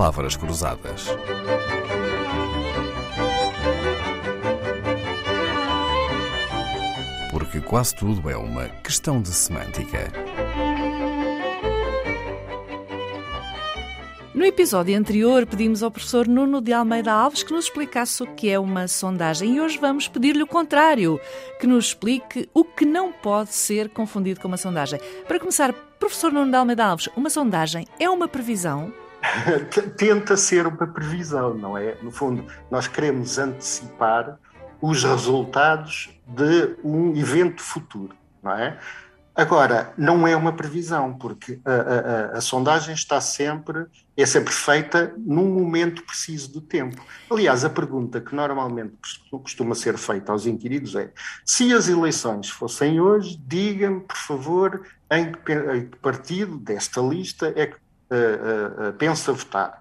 palavras cruzadas. Porque quase tudo é uma questão de semântica. No episódio anterior, pedimos ao professor Nuno de Almeida Alves que nos explicasse o que é uma sondagem e hoje vamos pedir-lhe o contrário, que nos explique o que não pode ser confundido com uma sondagem. Para começar, professor Nuno de Almeida Alves, uma sondagem é uma previsão? Tenta ser uma previsão, não é? No fundo, nós queremos antecipar os resultados de um evento futuro, não é? Agora, não é uma previsão, porque a, a, a, sondagem está sempre, é sempre feita num momento preciso do tempo. Aliás, a pergunta que normalmente costuma ser feita aos inquiridos é: se as eleições fossem hoje, diga-me, por favor, em que, em que, partido desta lista é que pensa votar.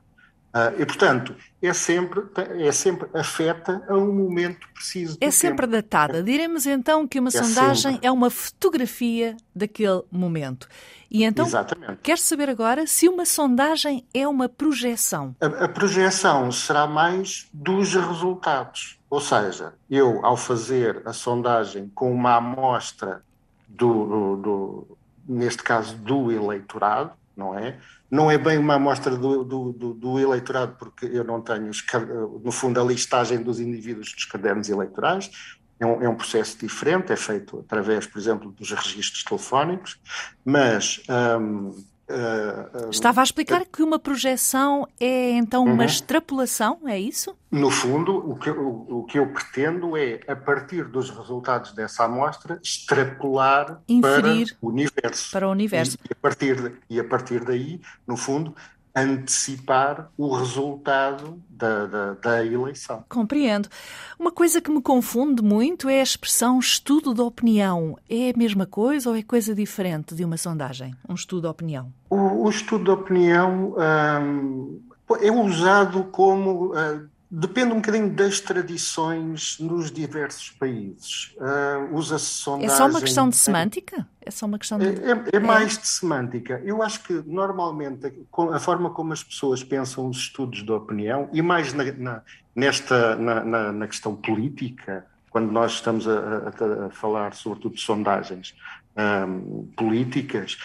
Uh, e, portanto, é sempre, é sempre afeta a um momento preciso. É sempre tempo. datada. Diremos então que uma é sondagem sempre. é uma fotografia daquele momento. E então, Exatamente. quer saber agora se uma sondagem é uma projeção? A, a projeção será mais dos resultados. Ou seja, eu, ao fazer a sondagem com uma amostra do, do, do neste caso, do eleitorado, não é? Não é bem uma amostra do, do, do, do, eleitorado, porque eu não tenho, no fundo, a listagem dos indivíduos dos cadernos eleitorais. É um, é um processo diferente, é feito através, por exemplo, dos registros telefónicos, mas um, Estava a explicar uh, que uma projeção é então uma uh uhum. extrapolação, é isso? No fundo, o que, o, o, que eu pretendo é, a partir dos resultados dessa amostra, extrapolar Inferir para o universo. Para o universo. E, e, a partir de, e a partir daí, no fundo, antecipar o resultado da, da, da, eleição. Compreendo. Uma coisa que me confunde muito é a expressão estudo de opinião. É a mesma coisa ou é coisa diferente de uma sondagem? Um estudo de opinião? O, o estudo de opinião hum, é usado como. Hum, Depende um bocadinho das tradições nos diversos países. Uh, Usa-se sondagem... É só uma questão de semântica? É só uma questão de... É, é, é mais de semântica. Eu acho que, normalmente, a forma como as pessoas pensam os estudos de opinião, e mais na, na nesta, na, na, na, questão política, quando nós estamos a, a, a falar, sobretudo, de sondagens um, políticas,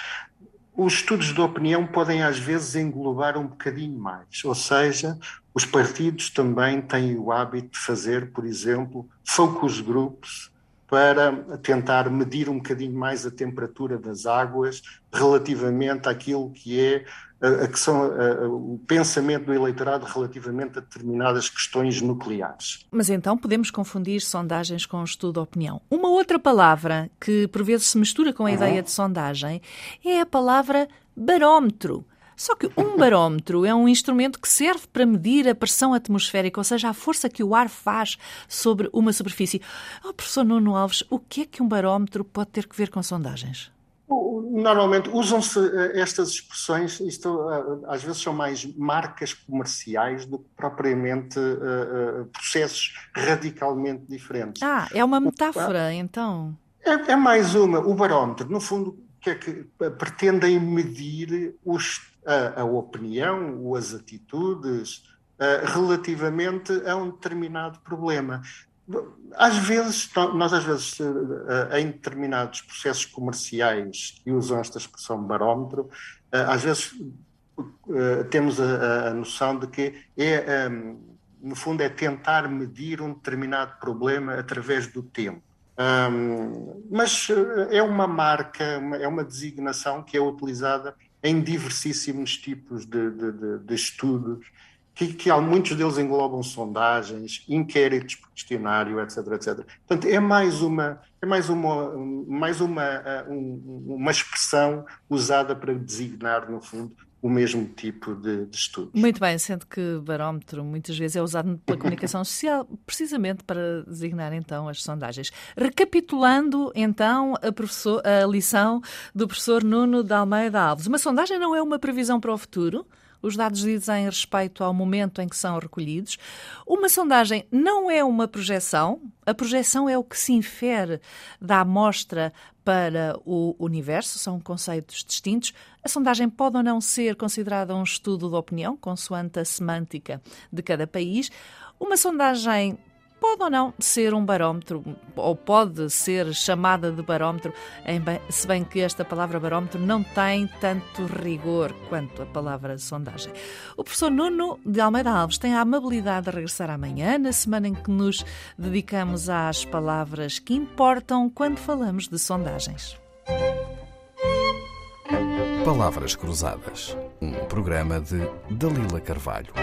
os estudos de opinião podem às vezes englobar um bocadinho mais, ou seja, os partidos também têm o hábito de fazer, por exemplo, focus groups para tentar medir um bocadinho mais a temperatura das águas relativamente àquilo que é a, que são a, o pensamento do eleitorado relativamente a determinadas questões nucleares. Mas então podemos confundir sondagens com estudo de opinião. Uma outra palavra que por vezes se mistura com a uhum. ideia de sondagem é a palavra barómetro. Só que um barómetro é um instrumento que serve para medir a pressão atmosférica, ou seja, a força que o ar faz sobre uma superfície. Oh, professor Nuno Alves, o que é que um barómetro pode ter que ver com sondagens? Normalmente usam-se eh, estas expressões, isto eh, às vezes são mais marcas comerciais do que propriamente uh, processos radicalmente diferentes. Ah, é uma metáfora, então? É, é, mais uma. O barómetro, no fundo, que é que pretendem medir os, a, a, opinião ou as atitudes uh, relativamente a um determinado problema. Às vezes, nós às vezes, eh, em determinados processos comerciais que usam esta expressão barómetro, eh, às vezes eh, temos a, noção de que é, no fundo, é tentar medir um determinado problema através do tempo. mas é uma marca, é uma designação que é utilizada em diversíssimos tipos de, de, de, de estudos que, que há, muitos deles englobam sondagens, inquéritos por questionário, etc, etc. Portanto, é mais uma, é mais uma, mais uma, eh, uma expressão usada para designar, no fundo, o mesmo tipo de, de estudos. Muito bem, sendo que barómetro muitas vezes é usado pela comunicação social precisamente para designar então as sondagens. Recapitulando então a, a lição do professor Nuno de Almeida Alves. Uma sondagem não é uma previsão para o futuro, Os dados dizem respeito ao momento em que são recolhidos. Uma sondagem não é uma projeção. A projeção é o que se infere da amostra para o universo, são conceitos distintos. A sondagem pode ou não ser considerada um estudo de opinião, consoante a semântica de cada país. Uma sondagem pode ou não ser um barómetro, ou pode ser chamada de barómetro, se bem que esta palavra barómetro não tem tanto rigor quanto a palavra sondagem. O professor Nuno de Almeida Alves tem a amabilidade de regressar amanhã, na semana em que nos dedicamos às palavras que importam quando falamos de sondagens. Palavras Cruzadas, um programa de Dalila Carvalho.